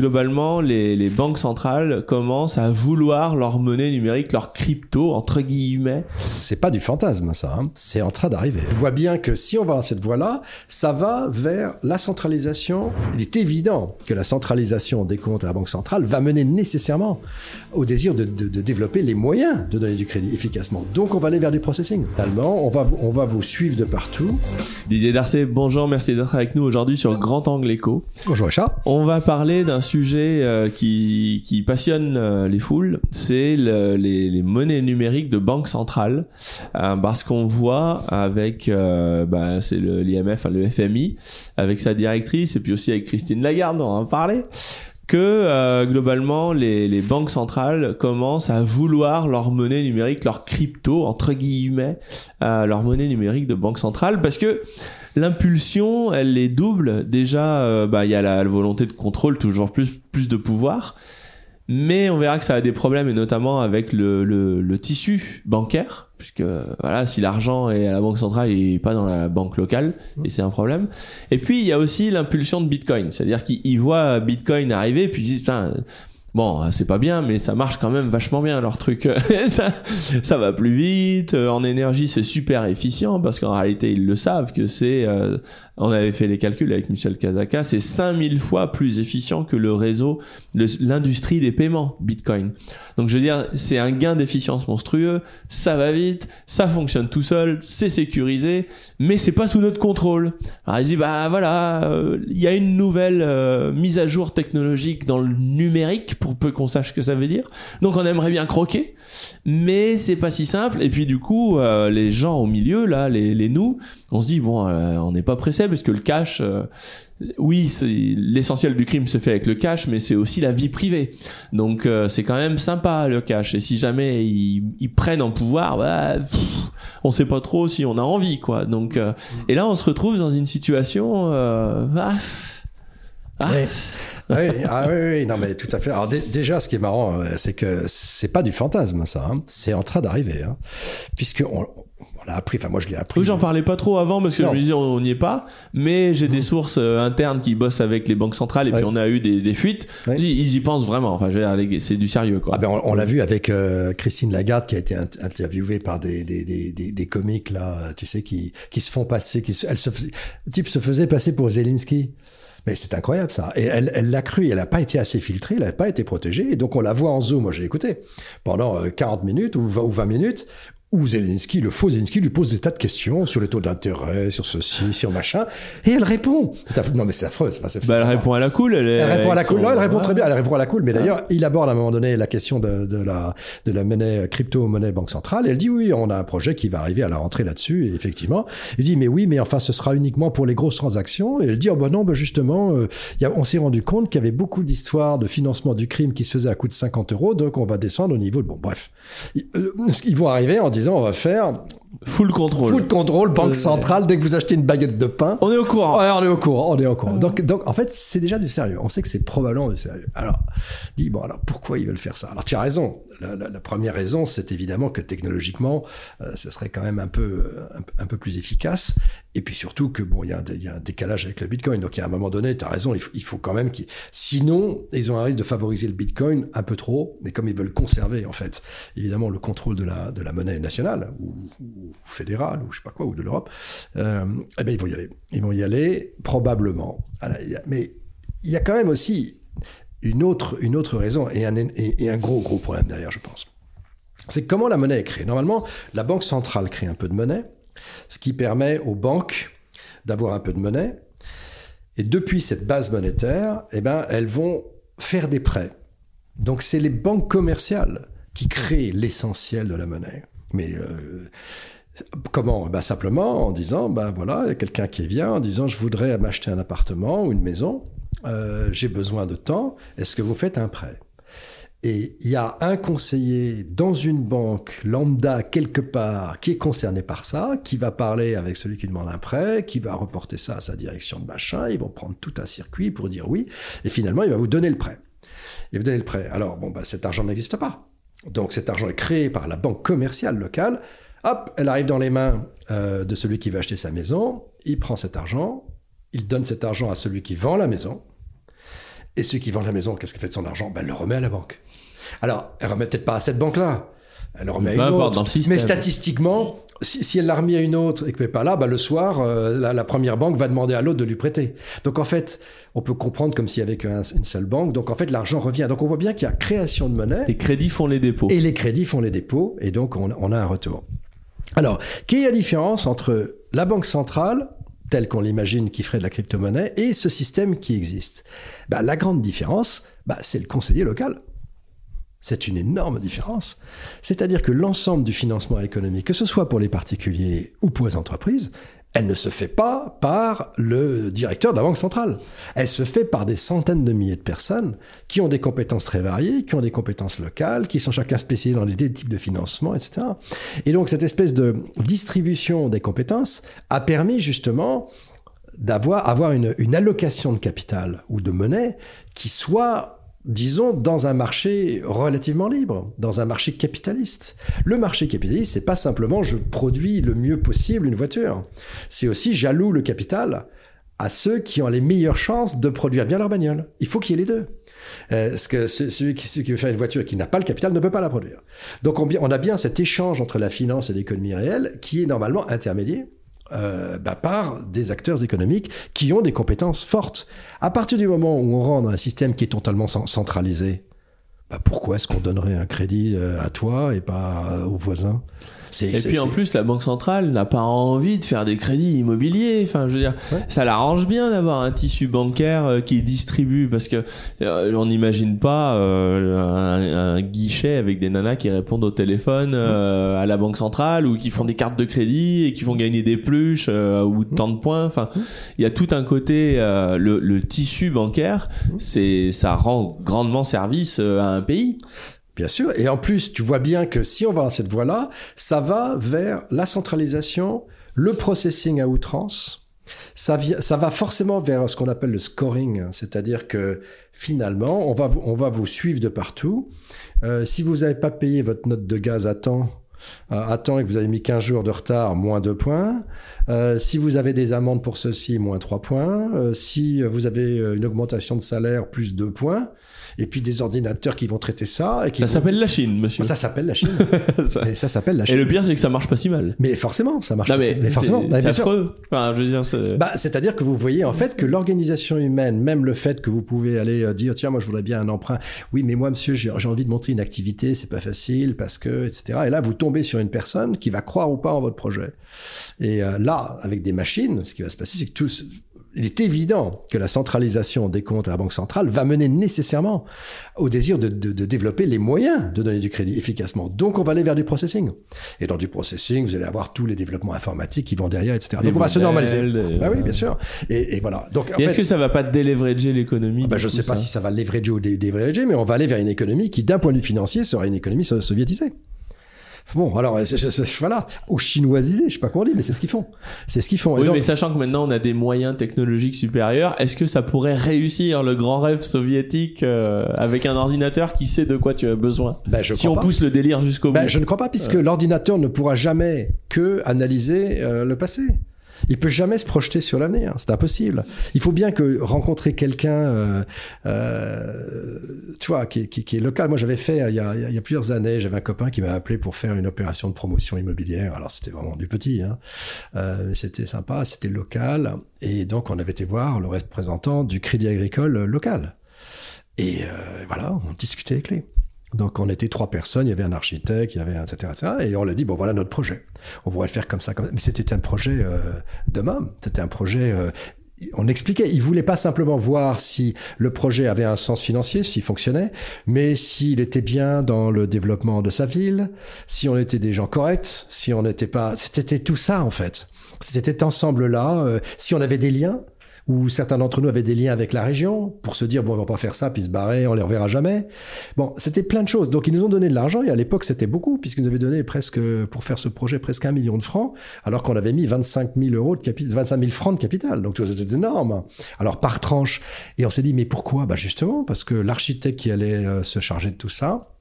Globalement, les, les, banques centrales commencent à vouloir leur monnaie numérique, leur crypto, entre guillemets. C'est pas du fantasme, ça. Hein. C'est en train d'arriver. On voit bien que si on va dans cette voie-là, ça va vers la centralisation. Il est évident que la centralisation des comptes à la banque centrale va mener nécessairement au désir de, de, de développer les moyens de donner du crédit efficacement. Donc, on va aller vers du processing. Finalement, on va, on va vous suivre de partout. Didier Darcé, bonjour, merci d'être avec nous aujourd'hui sur Grand Angle Éco. Bonjour, Richard. On va parler d'un sujet euh, qui, passionne euh, les foules, c'est le, les, monnaies numériques de banque centrale, euh, parce qu'on voit avec, bah, c'est l'IMF, le FMI, avec sa directrice, et puis aussi avec Christine Lagarde, on en parler, que globalement les, banques centrales commencent à vouloir leur monnaie numérique, leur crypto entre guillemets, leur monnaie numérique de banque centrale, parce que l'impulsion, elle est double. Déjà, euh, bah il y a la, volonté de contrôle, toujours plus de pouvoir. Mais on verra que ça a des problèmes et notamment avec le, le, tissu bancaire, puisque voilà, si l'argent est à la banque centrale et pas dans la banque locale, mmh. et c'est un problème. Et puis il y a aussi l'impulsion de Bitcoin, c'est-à-dire qu'ils voient Bitcoin arriver, puis ils disent Bon, euh, c'est pas bien, mais ça marche quand même vachement bien leur truc. ça, ça va plus vite. En énergie, c'est super efficient parce qu'en réalité, ils le savent que c'est. Euh, on avait fait les calculs avec Michel Kazaka, c'est 5000 fois plus efficient que le réseau, l'industrie des paiements Bitcoin. Donc je veux dire, c'est un gain d'efficience monstrueux. Ça va vite, ça fonctionne tout seul, c'est sécurisé, mais c'est pas sous notre contrôle. Alors il dit bah voilà, il y a une nouvelle mise à jour technologique dans le numérique pour peu qu'on sache ce que ça veut dire. Donc on aimerait bien croquer, mais c'est pas si simple. Et puis du coup, euh, les gens au milieu, là, les, les nous, on se dit bon, euh, on n'est pas pressé parce que le cash, euh, oui, l'essentiel du crime se fait avec le cash, mais c'est aussi la vie privée. Donc c'est quand même sympa le cash. Et si jamais ils, ils prennent en pouvoir, bah, on sait pas trop si on a envie, quoi. Donc et là, on se retrouve dans une situation. Ah, ah, oui, ah oui, oui, non mais tout à fait. Alors déjà, ce qui est marrant, euh, c'est que c'est pas du fantasme, ça. Hein. C'est en train d'arriver, hein. puisque on, l'a appris. Enfin, moi, je l'ai appris. J'en parlais pas trop avant parce que je me disais on n'y est pas. Mais j'ai des sources euh, internes qui bossent avec les banques centrales et puis on a eu des, des fuites. Ils, y pensent vraiment. Enfin, c'est du sérieux, quoi. Ah ben, on, l'a vu avec euh, Christine Lagarde qui a été interviewée par des des, des, des, des comiques là, tu sais, qui qui se font passer, qui elle se type se faisait passer pour Zelensky. Mais c'est incroyable ça. Et elle, l'a cru, elle n'a pas été assez filtrée, elle n'a pas été protégée. Et donc on la voit en zoom, moi j'ai écouté, pendant 40 euh, minutes ou 20 minutes, où Zelensky, le faux Zelensky, lui pose des tas de questions sur les taux d'intérêt, sur ceci, sur machin, et elle répond. Non mais c'est affreux. C'est bah, elle répond à la cool. Elle, elle répond à la cool. Non, elle répond très bien. Elle répond à la cool. Mais d'ailleurs, il aborde à un moment donné la question de, de la de la monnaie crypto-monnaie banque centrale. elle dit oui, on a un projet qui va arriver à la rentrée là-dessus. Et effectivement, il dit mais oui, mais enfin ce sera uniquement pour les grosses transactions. Et elle dit oh ben non, ben justement, euh, y a, on s'est rendu compte qu'il y avait beaucoup d'histoires de financement du crime qui se faisait à coût de 50 euros, donc on va descendre au niveau de bon bref. Ils, euh, ils vont arriver en disant on va faire Full contrôle. Full contrôle, banque centrale, dès que vous achetez une baguette de pain. On est au courant. on est au courant, on est au courant. Donc, donc, en fait, c'est déjà du sérieux. On sait que c'est probablement du sérieux. Alors, dis, bon, alors, pourquoi ils veulent faire ça? Alors, tu as raison. La, la, la première raison, c'est évidemment que technologiquement, euh, ce serait quand même un peu, un, peu plus efficace. Et puis surtout que, bon, il y, a un, décalage avec le Bitcoin. Donc, il y a un moment donné, tu as raison, il faut, quand même qu'ils, sinon, ils ont un risque de favoriser le Bitcoin un peu trop. Mais comme ils veulent conserver, en fait, évidemment, le contrôle de la, de la monnaie nationale, ou, ou fédérale, ou je sais pas quoi, ou de l'Europe, euh, eh bien, ils vont y aller. Ils vont y aller, probablement. Mais il y a quand même aussi une autre, une autre raison et un, et, un gros, gros problème derrière, je pense. C'est comment la monnaie est créée. Normalement, la Banque centrale crée un peu de monnaie, ce qui permet aux banques d'avoir un peu de monnaie. Et depuis cette base monétaire, eh ben, elles vont faire des prêts. Donc c'est les banques commerciales qui créent l'essentiel de la monnaie. Mais euh, Comment? Ben Simplement en disant, ben voilà, quelqu'un qui vient en disant, je voudrais m'acheter un appartement ou une maison, euh, j'ai besoin de temps, est-ce que vous faites un prêt? Et il y a un conseiller dans une banque lambda quelque part qui est concerné par ça, qui va parler avec celui qui demande un prêt, qui va reporter ça à sa direction de machin, ils vont prendre tout un circuit pour dire oui, et finalement il va vous donner le prêt. Il va vous donner le prêt. Alors bon, bah, cet argent n'existe pas. Donc cet argent est créé par la banque commerciale locale Hop, elle arrive dans les mains euh, de celui qui va acheter sa maison, il prend cet argent, il donne cet argent à celui qui vend la maison, Et ceux qui vendent la maison, qu'est-ce qu'elle fait de son argent? Ben, Elle le remet à la banque. Alors, elle remet peut-être pas à cette banque-là. Elle le remet à une autre. Mais statistiquement, si, elle l'a remis à une autre et qu'elle n'est pas là, bah, le soir, euh, la, première banque va demander à l'autre de lui prêter. Donc en fait, on peut comprendre comme s'il y avait qu'une seule banque. Donc en fait, l'argent revient. Donc on voit bien qu'il y a création de monnaie. Les crédits font les dépôts. Et les crédits font les dépôts. Et donc on, on a un retour. Alors, quelle est la différence entre la banque centrale telle qu'on l'imagine qui ferait de la crypto-monnaie et ce système qui existe bah, La grande différence, bah, c'est le conseiller local. C'est une énorme différence. C'est-à-dire que l'ensemble du financement économique, que ce soit pour les particuliers ou pour les entreprises, elle ne se fait pas par le directeur de la Banque centrale. Elle se fait par des centaines de milliers de personnes qui ont des compétences très variées, qui ont des compétences locales, qui sont chacun spécialisés dans des types de financement, etc. Et donc cette espèce de distribution des compétences a permis justement d'avoir avoir une, une allocation de capital ou de monnaie qui soit disons, dans un marché relativement libre, dans un marché capitaliste. Le marché capitaliste, c'est pas simplement je produis le mieux possible une voiture. C'est aussi j'alloue le capital à ceux qui ont les meilleures chances de produire bien leur bagnole. Il faut qu'il y ait les deux. Euh, que celui qui, celui qui veut faire une voiture et qui n'a pas le capital ne peut pas la produire. Donc on, on a bien cet échange entre la finance et l'économie réelle qui est normalement intermédiaire euh, bah, par des acteurs économiques qui ont des compétences fortes. À partir du moment où on rentre dans un système qui est totalement centralisé, bah, pourquoi est-ce qu'on donnerait un crédit euh, à toi et pas aux voisins? Et puis en plus, la banque centrale n'a pas envie de faire des crédits immobiliers. Enfin, je veux dire, ça l'arrange bien d'avoir un tissu bancaire euh, qui distribue parce que euh, on n'imagine pas euh, un, guichet avec des nanas qui répondent au téléphone à la banque centrale ou qui font des cartes de crédit et qui font gagner des pluches ou tant de points. Enfin, il y a tout un côté le, le tissu bancaire, c'est ça rend grandement service à un pays. Bien sûr. Et en plus, tu vois bien que si on va dans cette voie-là, ça va vers la centralisation, le processing à outrance. Ça, ça va forcément vers ce qu'on appelle le scoring, c'est-à-dire que finalement, on va, on va vous suivre de partout. Euh, si vous n'avez pas payé votre note de gaz à temps, temps et que vous avez mis 15 jours de retard, moins 2 points. Euh, si vous avez des amendes pour ceci, moins 3 points. Euh, si vous avez une augmentation de salaire, plus 2 points et puis des ordinateurs qui vont traiter ça. Et qui ça s'appelle la Chine, monsieur. Ça s'appelle la Chine. ça... ça s'appelle la Chine. Et le pire, c'est que ça marche pas si mal. Mais forcément, ça marche pas si mal. forcément, c'est affreux. Enfin, je veux dire, c'est... Bah, c'est-à-dire que vous voyez en fait que l'organisation humaine, même le fait que vous pouvez aller euh, dire tiens, moi je voudrais bien un emprunt. Oui, mais moi, monsieur, j'ai, envie de monter une activité, c'est pas facile parce que, etc. Et là, vous tombez sur une personne qui va croire ou pas en votre projet. Et euh, là, avec des machines, ce qui va se passer, c'est que tous il est évident que la centralisation des comptes à la Banque centrale va mener nécessairement au désir de, développer les moyens de donner du crédit efficacement. Donc, on va aller vers du processing. Et dans du processing, vous allez avoir tous les développements informatiques qui vont derrière, etc. Donc, on va se normaliser. Bah oui, bien sûr. Et, voilà. Donc, est-ce que ça va pas déleverager l'économie ah bah, Je ne sais pas si ça va leverager ou déleverager, mais on va aller vers une économie qui, d'un point de vue financier, sera une économie soviétisée. Bon, alors, voilà, ou chinoisisé, je sais pas comment dire, mais c'est ce qu'ils font. C'est ce qu'ils font. Oui, mais sachant que maintenant on a des moyens technologiques supérieurs, est-ce que ça pourrait réussir le grand rêve soviétique euh, avec un ordinateur qui sait de quoi tu as besoin ben, je Si on pousse le délire jusqu'au ben, bout. Je ne crois pas, puisque l'ordinateur ne pourra jamais que analyser euh, le passé. Il peut jamais se projeter sur l'avenir, c'est impossible. Il faut bien que rencontrer quelqu'un, euh, euh, tu vois, qui, qui, qui, est local. Moi, j'avais fait il y, a, il y, a, plusieurs années, j'avais un copain qui m'a appelé pour faire une opération de promotion immobilière. Alors c'était vraiment du petit, hein. euh, mais c'était sympa, c'était local, et donc on avait été voir le représentant du Crédit Agricole local. Et euh, voilà, on discutait avec lui. Donc on était trois personnes, il y avait un architecte, il y avait un etc., etc. Et on l'a dit, bon voilà notre projet. On voudrait le faire comme ça. Comme ça. Mais c'était un projet euh, de môme, c'était un projet... Euh, on expliquait, il voulait pas simplement voir si le projet avait un sens financier, s'il fonctionnait, mais s'il était bien dans le développement de sa ville, si on était des gens corrects, si on n'était pas... C'était tout ça en fait. C'était cet ensemble-là, euh, si on avait des liens, où certains d'entre nous avaient des liens avec la région pour se dire bon on va pas faire ça puis se barrer on les reverra jamais. Bon c'était plein de choses. Donc ils nous ont donné de l'argent et à l'époque c'était beaucoup puisqu'ils nous avaient donné presque pour faire ce projet presque un million de francs alors qu'on avait mis 25 000 euros de capital 25 000 francs de capital. Donc c'était énorme. Alors par tranche. Et on s'est dit mais pourquoi? Bah justement parce que l'architecte qui allait euh, se charger de tout ça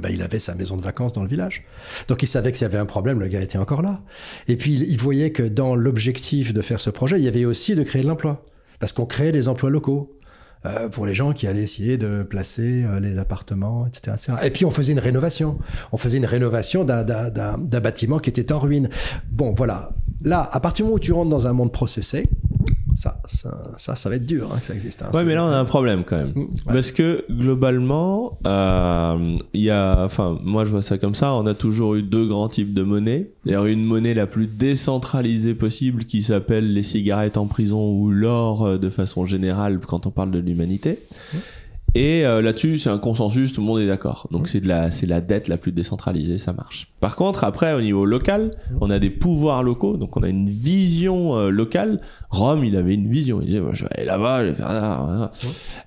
ben, il avait sa maison de vacances dans le village. Donc il savait que s'il y avait un problème, le gars était encore là. Et puis il voyait que dans l'objectif de faire ce projet, il y avait aussi de créer de l'emploi. Parce qu'on créait des emplois locaux. euh, pour les gens qui allaient essayer de placer euh, les appartements, etc., etc. Et puis on faisait une rénovation. On faisait une rénovation d'un- d'un bâtiment qui était en ruine. Bon, voilà. Là, à partir du moment où tu rentres dans un monde processé, ça, ça, ça, ça va être dur hein, que ça existe. hein. Ouais, mais là on a un problème quand même, ouais. parce que globalement, euh, il y a, enfin, moi je vois ça comme ça. On a toujours eu deux grands types de monnaie. D'ailleurs, une monnaie la plus décentralisée possible qui s'appelle les cigarettes en prison ou l'or euh, de façon générale quand on parle de l'humanité. Et euh, là-dessus, c'est un consensus, tout le monde est d'accord. Donc c'est de la, c'est la dette la plus décentralisée, ça marche. Par contre, après, au niveau local, on a des pouvoirs locaux, donc on a une vision euh, locale. Rome, il avait une vision. Il disait, moi, je vais aller là-bas, je vais faire ça. voilà.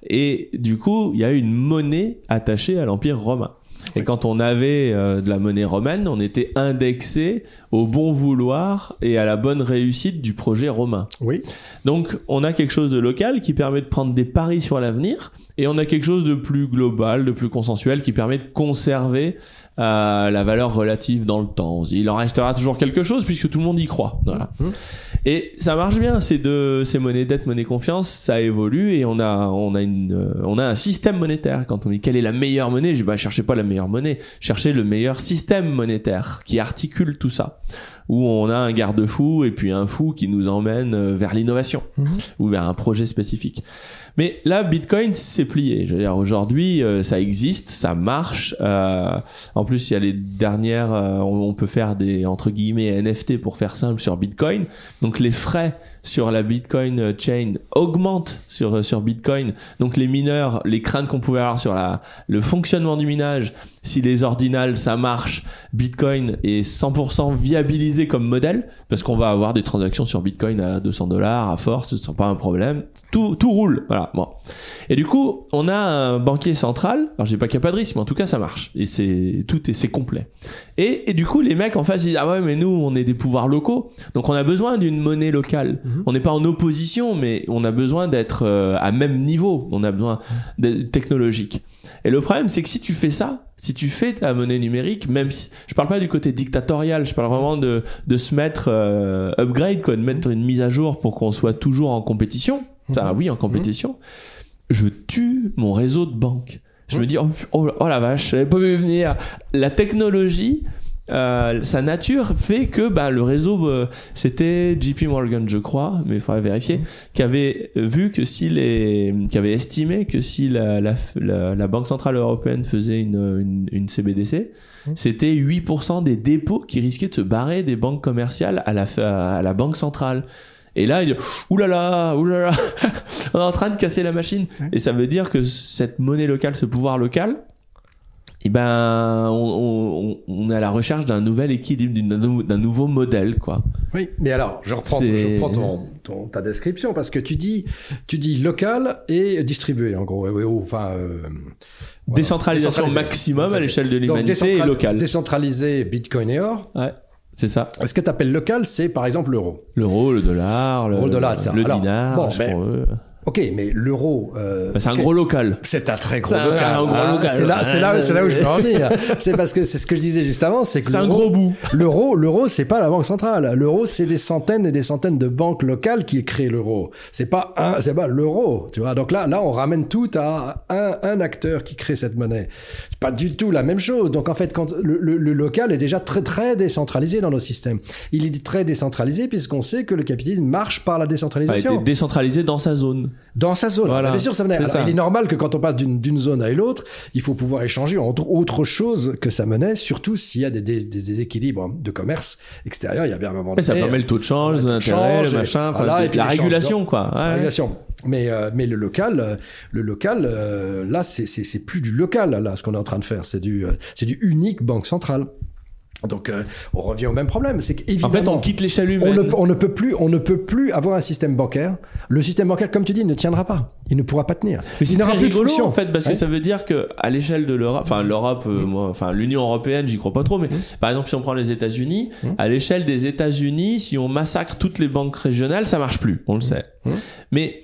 Et du coup, il y a une monnaie attachée à l'empire romain. Et quand on avait euh, de la monnaie romaine, on était indexé au bon vouloir et à la bonne réussite du projet romain. Oui. Donc, on a quelque chose de local qui permet de prendre des paris sur l'avenir, et on a quelque chose de plus global, de plus consensuel, qui permet de conserver euh, la valeur relative dans le temps. Il en restera toujours quelque chose puisque tout le monde y croit. Voilà. Mhm. Et ça marche bien. Ces deux, ces monnaies dette, monnaie confiance, ça évolue et on a, on a une, euh, on a un système monétaire. Quand on dit quelle est la meilleure monnaie, je dis bah cherchez pas la meilleure monnaie, cherchez le meilleur système monétaire qui articule tout ça. Où on a un garde-fou et puis un fou qui nous emmène euh, vers l'innovation Mhm. ou vers un projet spécifique. Mais là, Bitcoin, c'est plié. Je veux dire, aujourd'hui, euh, ça existe, ça marche. Euh, en plus, il y a les dernières, euh, on, peut faire des entre guillemets NFT pour faire simple sur Bitcoin. Donc les frais sur la Bitcoin chain augmentent sur sur Bitcoin. Donc les mineurs, les craintes qu'on pouvait avoir sur la le fonctionnement du minage, si les ordinales ça marche, Bitcoin est 100% viabilisé comme modèle parce qu'on va avoir des transactions sur Bitcoin à 200 dollars à force, ce sera pas un problème. Tout tout roule, voilà. Bon. Et du coup, on a un banquier central. Alors j'ai pas qu'il y a pas de risque, mais en tout cas ça marche et c'est tout est c'est complet. Et, et du coup, les mecs en face ils disent ah ouais mais nous on est des pouvoirs locaux, donc on a besoin d'une monnaie locale. On n'est pas en opposition, mais on a besoin d'être euh, à même niveau. On a besoin de technologique. Et le problème c'est que si tu fais ça, si tu fais ta monnaie numérique, même si je parle pas du côté dictatorial, je parle vraiment de de se mettre euh, upgrade quoi, de mettre une mise à jour pour qu'on soit toujours en compétition. Ça oui en compétition. Je tue mon réseau de banque. Je me dis oh, oh, oh la vache, j'avais pas vu venir. La technologie euh, sa nature fait que bah, le réseau, euh, c'était JP Morgan, je crois, mais il faudrait vérifier, qui avait vu que si les, qui avait estimé que si la, la, la, la Banque centrale européenne faisait une, une, une CBDC, c'était 8% des dépôts qui risquaient de se barrer des banques commerciales à la, à la Banque centrale. Et là, il dit, oulala, oulala, on est en train de casser la machine. Et ça veut dire que cette monnaie locale, ce pouvoir local, eh ben, on, on, on est à la recherche d'un nouvel équilibre, d'un nou- d'un nouveau modèle, quoi. Oui, mais alors, je reprends, je reprends ton, ton- ta description parce que tu dis, tu dis local et distribué, en gros. Enfin, euh, voilà. Décentralisation maximum à l'échelle de l'humanité et locale. Décentralisé Bitcoin et or. Ouais, c'est ça. Ce que tu appelles local, c'est par exemple l'euro? L'euro, le dollar, le, le dollar, le Alors, dinar, bon, ben. Ok, mais l'euro. euh, Bah, c'est un gros local. C'est un très gros local. un gros local. C'est là, c'est là, c'est là où je veux en venir. C'est parce que c'est ce que je disais juste avant, c'est que C'est un gros bout. L'euro, l'euro, c'est pas la banque centrale. L'euro, c'est des centaines et des centaines de banques locales qui créent l'euro. C'est pas un, c'est pas l'euro, tu vois. Donc là, là, on ramène tout à un, un acteur qui crée cette monnaie. C'est pas du tout la même chose. Donc en fait, quand le, le- le local est déjà très très décentralisé dans nos systèmes. Il est très décentralisé puisqu'on sait que le capitalisme marche par la A été décentralisation décentralisé dans sa zone. Dans sa zone. Voilà. Bien sûr, ça venait. C'est Alors, ça. il est normal que quand on passe d'une zone à l'autre, il faut pouvoir échanger entre autre chose que sa monnaie, surtout s'il y a des, des, des déséquilibres de commerce extérieur. Il y a bien un moment Et ça permet le taux de change, taux de l'intérêt, le change, machin, voilà, et puis la régulation, quoi. la régulation. Mais, euh, mais le local, euh, le local, euh, là, c'est plus du local, là, ce qu'on est en train de faire. C'est du, euh, c'est du unique banque centrale. Donc, euh, on revient au même problème. C'est En qu'évidemment. fait, on quitte l'échelle on ne, on ne peut plus, on ne peut plus avoir un système bancaire. Le système bancaire, comme tu dis, ne tiendra pas. Il ne pourra pas tenir. Mais il n'aura plus de rigolo fonction. en fait parce Ouais. que ça veut dire que à l'échelle de l'Europe, enfin l'Europe, euh, moi, enfin l'Union européenne, j'y crois pas trop, mais par exemple si on prend les États-Unis, à l'échelle des États-Unis, si on massacre toutes les banques régionales, ça marche plus, on le sait. Mais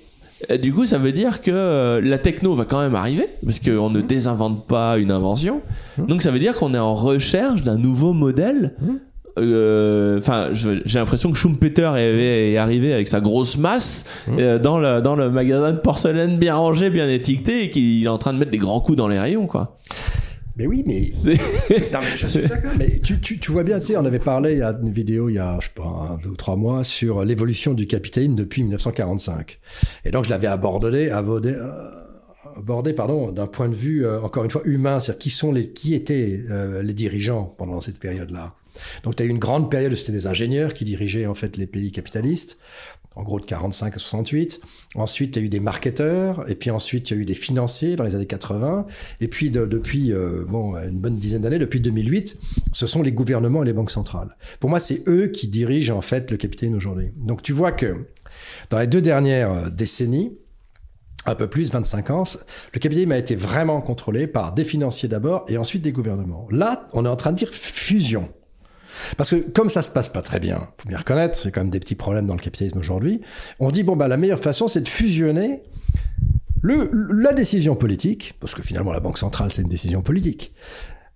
du coup, ça veut dire que euh, la techno va quand même arriver parce qu'on ne désinvente pas une invention. Donc ça veut dire qu'on est en recherche d'un nouveau modèle. Euh, enfin, j'ai l'impression que Schumpeter est, est, arrivé avec sa grosse masse euh, dans le dans le magasin de porcelaine bien rangé, bien étiqueté, et qu'il est en train de mettre des grands coups dans les rayons, quoi. Mais oui, mais, non, mais je suis d'accord. Mais tu, tu, tu vois bien, tu sais, on avait parlé a une vidéo il y a, je sais pas, deux ou trois mois sur l'évolution du capitalisme depuis 1945. Et donc je l'avais abordé, abordé, euh, abordé, pardon, d'un point de vue euh, encore une fois humain, c'est-à-dire qui sont les, qui étaient euh, les dirigeants pendant cette période-là. Donc tu as eu une grande période où c'était des ingénieurs qui dirigeaient en fait les pays capitalistes en gros de 45 à 68. Ensuite, il y a eu des marketeurs, et puis ensuite, il y a eu des financiers dans les années 80. Et puis, depuis euh, bon, une bonne dizaine d'années, depuis 2008, ce sont les gouvernements et les banques centrales. Pour moi, c'est eux qui dirigent en fait le capitalisme aujourd'hui. Donc, tu vois que dans les deux dernières euh, décennies, un peu plus, 25 ans, le capitalisme a été vraiment contrôlé par des financiers d'abord et ensuite des gouvernements. Là, on est en train de dire fusion. Parce que comme ça se passe pas très bien, faut bien reconnaître, c'est quand même des petits problèmes dans le capitalisme aujourd'hui. On dit bon bah la meilleure façon c'est de fusionner le, la décision politique, parce que finalement la banque centrale c'est une décision politique,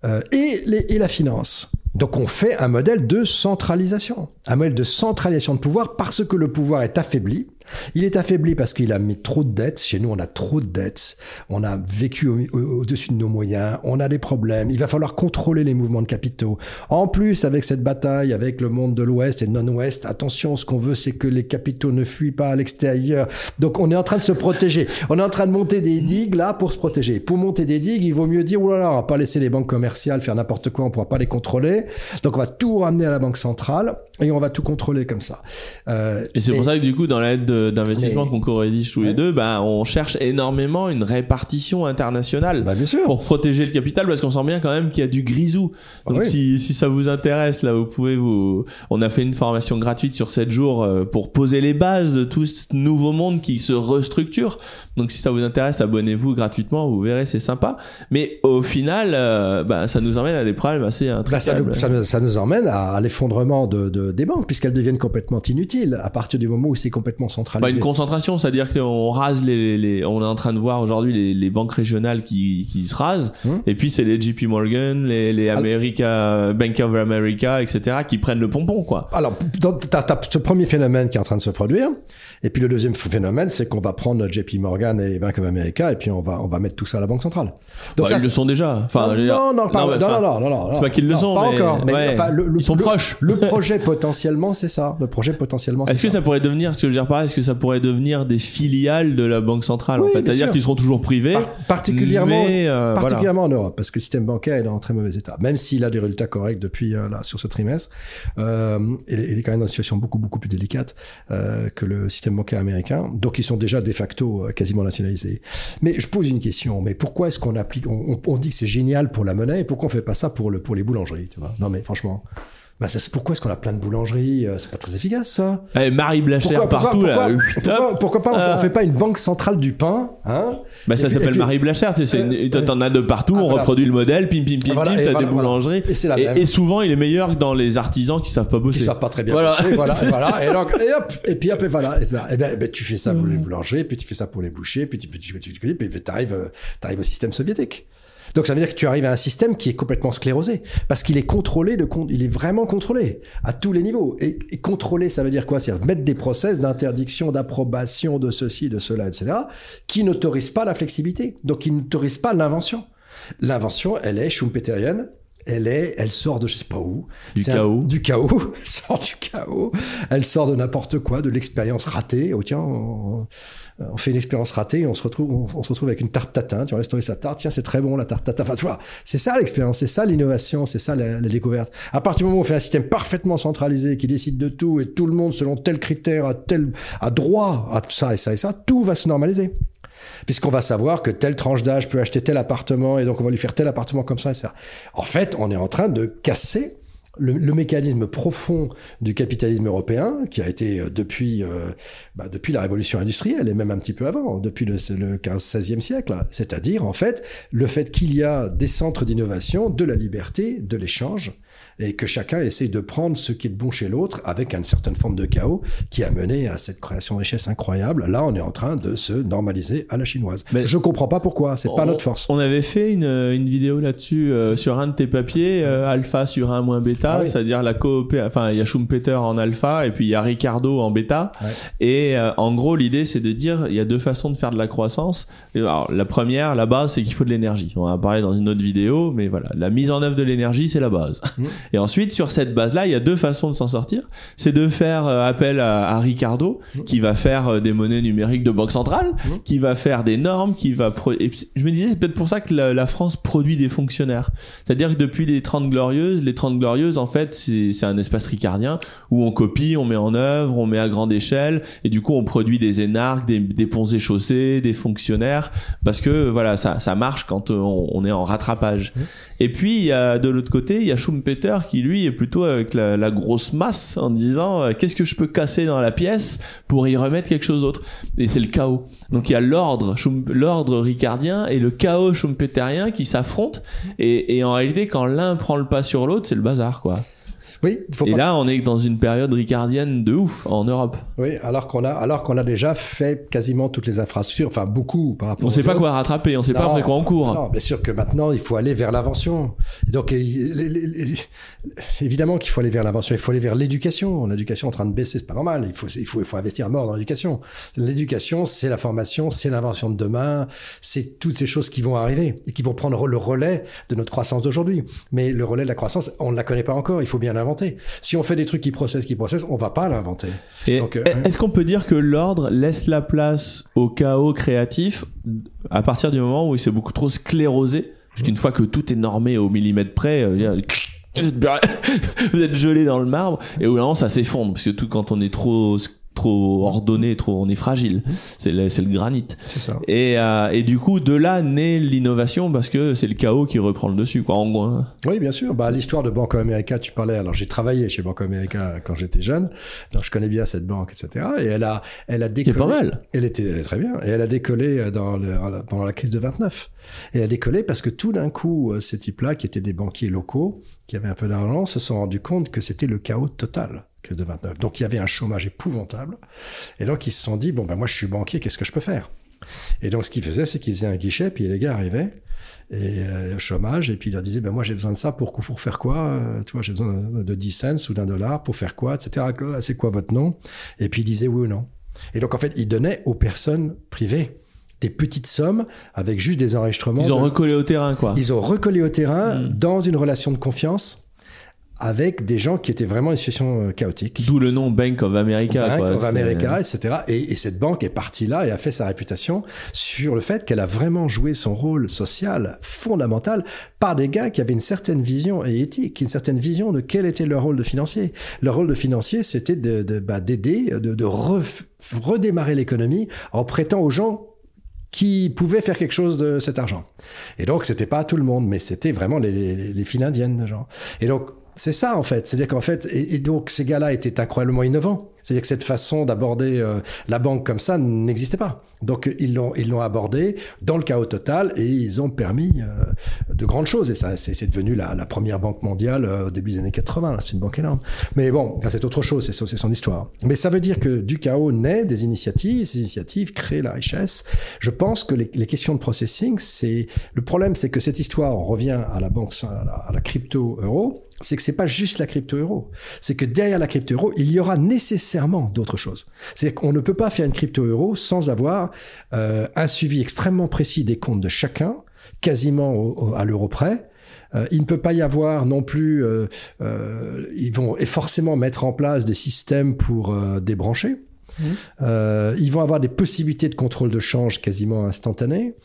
euh, et, les, et la finance. Donc on fait un modèle de centralisation, un modèle de centralisation de pouvoir parce que le pouvoir est affaibli il est affaibli parce qu'il a mis trop de dettes. Chez nous, on a trop de dettes. On a vécu au-dessus de nos moyens. On a des problèmes. Il va falloir contrôler les mouvements de capitaux. En plus, avec cette bataille avec le monde de l'Ouest et non-Ouest, attention, ce qu'on veut, c'est que les capitaux ne fuient pas à l'extérieur. Donc, on est en train de se protéger. On est en train de monter des digues là pour se protéger. Pour monter des digues, il vaut mieux dire, oh là là, on va pas laisser les banques commerciales faire n'importe quoi. On pourra pas les contrôler. Donc, on va tout ramener à la banque centrale et on va tout contrôler comme ça. Euh, et c'est pour ça que du coup, dans l'aide d'investissement qu'on co-rédige tous les deux, bah, on cherche énormément une répartition internationale bah, bien sûr. pour protéger le capital parce qu'on sent bien quand même qu'il y a du grisou. Ah Donc si, si ça vous intéresse, là, vous pouvez vous. On a fait une formation gratuite sur 7 jours euh, pour poser les bases de tout ce nouveau monde qui se restructure. Donc si ça vous intéresse, abonnez-vous gratuitement, vous verrez, c'est sympa. Mais au final, euh, bah, ça nous emmène à des problèmes assez bah, ça, nous, ça, nous, emmène à, l'effondrement de, de, des banques puisqu'elles deviennent complètement inutiles à partir du moment où c'est complètement centralisé. Bah, une concentration, c'est-à-dire qu'on rase les, les, on est en train de voir aujourd'hui les, les, banques régionales qui, qui se rasent, hum. et puis c'est les JP Morgan, les, les America, Bank of America, etc. qui prennent le pompon, quoi. Alors, t'as as ce premier phénomène qui est en train de se produire, et puis le deuxième phénomène, c'est qu'on va prendre JP Morgan et Bank of America, et puis on va on va mettre tout ça à la banque centrale. Donc bah, ils le sont déjà. Enfin, non, non, pas, non, non, non, non, c'est pas qu'ils le sont, pas mais, encore. Mais le, ils sont proches. Le projet potentiellement, c'est ça. Le projet potentiellement. Est-ce que ça. pourrait devenir, ce que je veux dire par est-ce que ça pourrait devenir des filiales de la banque centrale en fait, c'est-à-dire qu'ils seront toujours privés, particulièrement, euh, particulièrement en Europe, parce que le système bancaire est dans un très mauvais état. Même s'il a des résultats corrects depuis euh, là sur ce trimestre, euh, il, est quand même dans une situation beaucoup beaucoup plus délicate euh, que le système bancaire américain. Donc ils sont déjà de facto euh, quasiment nationalisés. Mais je pose une question. Mais pourquoi est-ce qu'on applique on, on, dit que c'est génial pour la monnaie, et pourquoi on fait pas ça pour le pour les boulangeries tu vois? Non mais franchement. Bah, pourquoi est-ce qu'on a plein de boulangeries euh, C'est pas très efficace, ça? Eh, Marie Blachère partout, là. Pourquoi, pas on, euh. fait pas une banque centrale du pain hein? Bah, ça s'appelle Marie Blachère. Euh, t'en as de partout, on ah, reproduit le modèle, pim, pim, pim, pim, t'as des boulangeries. Et, la et, souvent, il est meilleur que dans les artisans qui savent pas bosser. Qui savent pas très bien voilà. bosser, voilà, voilà. Et, donc, et, hop, et puis hop, et voilà. Et, ben, ben, tu fais ça pour les mm. boulangers, puis tu fais ça pour les bouchers, puis tu, puis tu, puis tu, puis t'arrives, t'arrives au système soviétique. Donc ça veut dire que tu arrives à un système qui est complètement sclérosé parce qu'il est contrôlé de il est vraiment contrôlé à tous les niveaux. Et, contrôlé, ça veut dire quoi? C'est mettre des process d'interdiction, d'approbation de ceci, de cela, etc. qui n'autorisent pas la flexibilité, donc qui n'autorisent pas l'invention. L'invention, elle est schumpeterienne, elle est, elle sort de je sais pas où. Du chaos. du chaos. Elle sort du chaos. Elle sort de n'importe quoi, de l'expérience ratée. Oh tiens, on fait une expérience ratée et on se retrouve, on, se retrouve avec une tarte tatin. Tu tomber sa tarte. Tiens, c'est très bon la tarte tatin. Enfin, tu vois, c'est ça l'expérience, c'est ça l'innovation, c'est ça la, découverte. À partir du moment où on fait un système parfaitement centralisé qui décide de tout et tout le monde selon tel critère a tel a droit à ça et ça et ça, tout va se normaliser puisqu'on va savoir que telle tranche d'âge peut acheter tel appartement et donc on va lui faire tel appartement comme ça et ça. En fait, on est en train de casser le, mécanisme profond du capitalisme européen, qui a été euh, depuis, euh, bah, depuis la révolution industrielle, et même un petit peu avant, depuis le, le 15-16e siècle, c'est-à-dire en fait le fait qu'il y a des centres d'innovation, de la liberté, de l'échange, et que chacun essaye de prendre ce qui est bon chez l'autre avec une certaine forme de chaos qui a mené à cette création de richesse incroyable. Là, on est en train de se normaliser à la chinoise. Mais je comprends pas pourquoi, c'est pas notre force. On avait fait une, une vidéo là-dessus euh, sur un de tes papiers, alpha sur 1 moins bêta Ah oui. c'est-à-dire la coopé enfin il y a Schumpeter en alpha et puis il y a Ricardo en bêta. Ouais. Et euh, en gros l'idée c'est de dire il y a deux façons de faire de la croissance. Alors, la première, la base c'est qu'il faut de l'énergie. On va parler dans une autre vidéo, mais voilà, la mise en œuvre de l'énergie c'est la base. Mm. Et ensuite sur cette base-là, il y a deux façons de s'en sortir. C'est de faire euh, appel à, à Ricardo Mm. qui va faire euh, des monnaies numériques de banque centrale, Mm. qui va faire des normes, qui va pro- et je me disais c'est peut-être pour ça que la, la France produit des fonctionnaires. C'est-à-dire que depuis les 30 glorieuses, les 30 glorieuses en fait c'est un espace ricardien où on copie, on met en œuvre, on met à grande échelle et du coup on produit des énarques, des, des ponts et chaussées, des fonctionnaires parce que voilà ça ça marche quand euh, on, on est en rattrapage. Et puis il y a de l'autre côté il y a Schumpeter qui lui est plutôt avec la, grosse masse en disant euh, qu'est-ce que je peux casser dans la pièce pour y remettre quelque chose d'autre? Et c'est le chaos. Donc il y a l'ordre l'ordre ricardien et le chaos schumpeterien qui s'affrontent et en réalité quand l'un prend le pas sur l'autre c'est le bazar quoi. Oui, il faut Et pas là on est dans une période ricardienne de ouf en Europe. Oui, alors qu'on a, alors qu'on a déjà fait quasiment toutes les infrastructures, enfin beaucoup par rapport. On sait aux pas quoi rattraper, on sait pas après quoi on court. Non, bien sûr que maintenant, il faut aller vers l'invention. Donc, évidemment qu'il faut aller vers l'invention. Il faut aller vers l'éducation. L'éducation est en train de baisser, c'est pas normal. Il faut, il faut, il faut investir à mort dans l'éducation. L'éducation, c'est la formation, c'est l'invention de demain, c'est toutes ces choses qui vont arriver et qui vont prendre le relais de notre croissance d'aujourd'hui. Mais le relais de la croissance, on ne la connaît pas encore. Il faut bien l'inventer. Si on fait des trucs qui processent, qui processent, on va pas l'inventer. Euh, est-ce qu'on peut dire que l'ordre laisse la place au chaos créatif à partir du moment où il s'est beaucoup trop sclérosé? Parce qu'une fois que tout est normé au millimètre près, euh, vous êtes, gelé dans le marbre et moment ça s'effondre. Parce que tout quand on est trop trop ordonné, trop on est fragile. C'est le, le granit. C'est ça. Et, euh, et du coup de là naît l'innovation parce que c'est le chaos qui reprend le dessus quoi en gros. hein. Oui, bien sûr. Bah, l'histoire de Banco America, tu parlais. Alors, j'ai travaillé chez Banco America quand j'étais jeune, donc je connais bien cette banque, etc. Et elle a, elle a décollé. pas mal. Elle était, elle est très bien. Et elle a décollé dans le, pendant la crise de 29. Et elle a décollé parce que tout d'un coup, euh, ces types-là, qui étaient des banquiers locaux, qui avaient un peu d'argent, se sont rendus compte que c'était le chaos total que de 29. Donc, il y avait un chômage épouvantable. Et donc, ils se sont dit, bon, ben, moi, je suis banquier, qu'est-ce que je peux faire? Et donc, ce qu'ils faisaient, c'est qu'ils faisaient un guichet, puis les gars arrivaient, et euh, au chômage, et puis il leur disait, ben, moi, j'ai besoin de ça pour, pour faire quoi? Euh, tu vois, j'ai besoin de, de 10 cents ou d'un dollar pour faire quoi, etc. C'est quoi votre nom? Et puis, ils disaient oui ou non. Et donc, en fait, ils donnaient aux personnes privées des petites sommes avec juste des enregistrements. Ils ont de- recollé au terrain quoi. ils ont recollé au terrain Mm. dans une relation de confiance avec des gens qui étaient vraiment en situation euh, chaotique. D'où le nom Bank of America. Bank quoi. of America, etc. Et, et cette banque est partie là et a fait sa réputation sur le fait qu'elle a vraiment joué son rôle social fondamental par des gars qui avaient une certaine vision et éthique, une certaine vision de quel était leur rôle de financier. Leur rôle de financier, c'était de, de, bah, d'aider, de, de ref- redémarrer l'économie en prêtant aux gens qui pouvaient faire quelque chose de cet argent. Et donc, c'était pas tout le monde, mais c'était vraiment les, les, les files indiennes, genre. Et donc, c'est ça, en fait. C'est-à-dire qu'en fait, et, donc, ces gars-là étaient incroyablement innovants. C'est-à-dire que cette façon d'aborder euh, la banque comme ça n'existait pas. Donc, ils l'ont, ils l'ont abordé dans le chaos total et ils ont permis euh, de grandes choses. Et ça, c'est, devenu la, la première banque mondiale euh, au début des années 80. C'est une banque énorme. Mais bon, enfin, c'est autre chose. C'est, son- c'est son histoire. Mais ça veut dire que du chaos naît des initiatives. Ces initiatives créent la richesse. Je pense que les, les questions de processing, c'est le problème, c'est que cette histoire, revient à la banque, à la, à la crypto euro. C'est que c'est pas juste la crypto euro. C'est que derrière la crypto euro, il y aura nécessairement d'autres choses. C'est-à-dire qu'on ne peut pas faire une crypto euro sans avoir euh, un suivi extrêmement précis des comptes de chacun, quasiment au- au- à l'euro près. Euh, il ne peut pas y avoir non plus. euh, euh, ils vont forcément mettre en place des systèmes pour euh, Euh, ils vont avoir des possibilités de contrôle de change quasiment instantanées.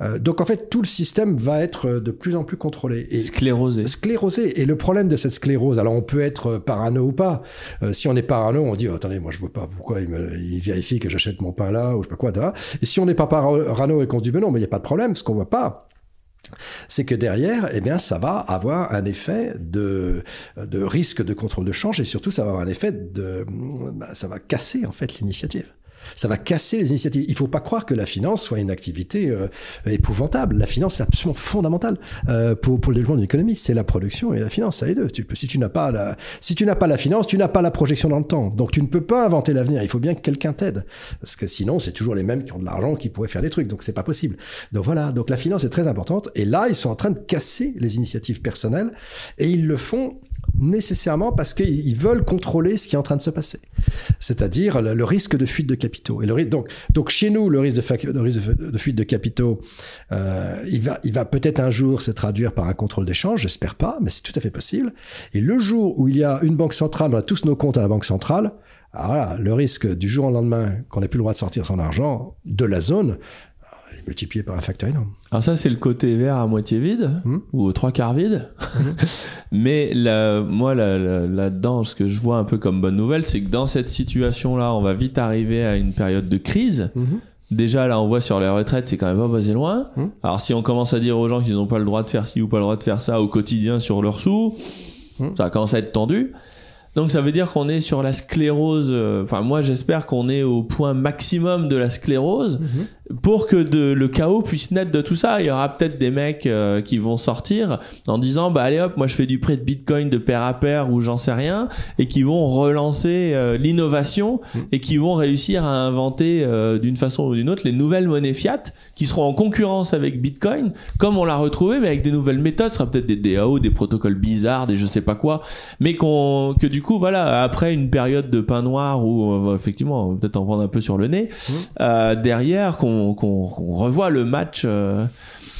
Euh, donc en fait, tout le système va être euh, de plus en plus contrôlé. Et Sclérosé. sclérosé. Et le problème de cette sclérose, alors on peut être parano ou pas. Euh, si on est parano, on dit oh, attendez, moi je vois pas pourquoi il, me, il vérifie que j'achète mon pain là ou je sais pas quoi. là. Et si on n'est pas parano et qu'on se dit ben non, mais il y a pas de problème, ce qu'on voit pas. C'est que derrière, eh bien, ça va avoir un effet de, de risque de contrôle de change et surtout, ça va avoir un effet de, bah, ça va casser en fait l'initiative. Ça va casser les initiatives. Il faut pas croire que la finance soit une activité euh, épouvantable. La finance, c'est absolument fondamental euh, pour, pour le développement d'une économie. C'est la production et la finance, ça les deux. Tu si tu n'as pas la, si tu n'as pas la finance, tu n'as pas la projection dans le temps. Donc tu ne peux pas inventer l'avenir. Il faut bien que quelqu'un t'aide, parce que sinon c'est toujours les mêmes qui ont de l'argent qui pourraient faire des trucs. Donc c'est pas possible. Donc voilà. Donc la finance est très importante. Et là, ils sont en train de casser les initiatives personnelles et ils le font nécessairement parce qu'ils veulent contrôler ce qui est en train de se passer, c'est-à-dire le, risque de fuite de capitaux. Et le, donc, donc chez nous, le risque de, fuite de capitaux, euh, il va, il va peut-être un jour se traduire par un contrôle d'échange, j'espère pas, mais c'est tout à fait possible. Et le jour où il y a une banque centrale, on a tous nos comptes à la banque centrale, alors voilà, le risque du jour au lendemain qu'on n'ait plus le droit de sortir son argent de la zone, est multiplié par un facteur énorme. Alors ça, c'est le côté vert à moitié vide, hmm. ou aux trois quarts vide. Hmm. Mais la, moi, là-dedans, ce que je vois un peu comme bonne nouvelle, c'est que dans cette situation-là, on va vite arriver à une période de crise. Hmm. Déjà, là, on voit sur les retraites, c'est quand même pas basé loin. Alors, si on commence à dire aux gens qu'ils n'ont pas le droit de faire ci ou pas le droit de faire ça au quotidien sur leurs sous, ça commence à être tendu. Donc ça veut dire qu'on est sur la sclérose. Euh, enfin, moi j'espère qu'on est au point maximum de la sclérose. Pour que de, le chaos puisse naître de tout ça, il y aura peut-être des mecs euh, qui vont sortir en disant bah allez hop, moi je fais du prêt de Bitcoin de pair à pair ou j'en sais rien et qui vont relancer euh, l'innovation mm. et qui vont réussir à inventer euh, d'une façon ou d'une autre les nouvelles monnaies fiat qui seront en concurrence avec Bitcoin comme on l'a retrouvé mais avec des nouvelles méthodes, ce sera peut-être des DAO, des protocoles bizarres, des je sais pas quoi, mais qu'on que du coup voilà, après une période de pain noir où effectivement, peut-être en prendre un peu sur le nez, mm. derrière qu'on qu'on revoit le match. Euh.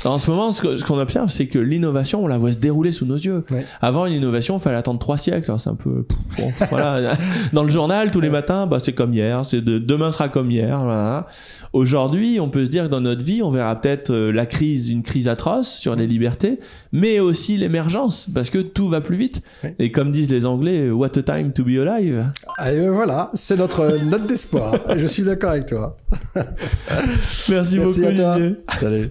En ce moment, ce qu'on observe, c'est que l'innovation, on la voit se dérouler sous nos yeux. Avant, une innovation, il fallait attendre trois siècles. C'est un peu, voilà. Dans le journal, tous les matins, bah, c'est comme hier. C'est de, demain sera comme hier. Voilà. Aujourd'hui, on peut se dire que dans notre vie, on verra peut-être euh, la crise, une crise atroce sur les libertés, mais aussi l'émergence, parce que tout va plus vite. Et comme disent les Anglais, what a time to be alive. Et ben voilà, c'est notre note d'espoir. Je suis d'accord avec toi. Merci, beaucoup, à toi. Salut.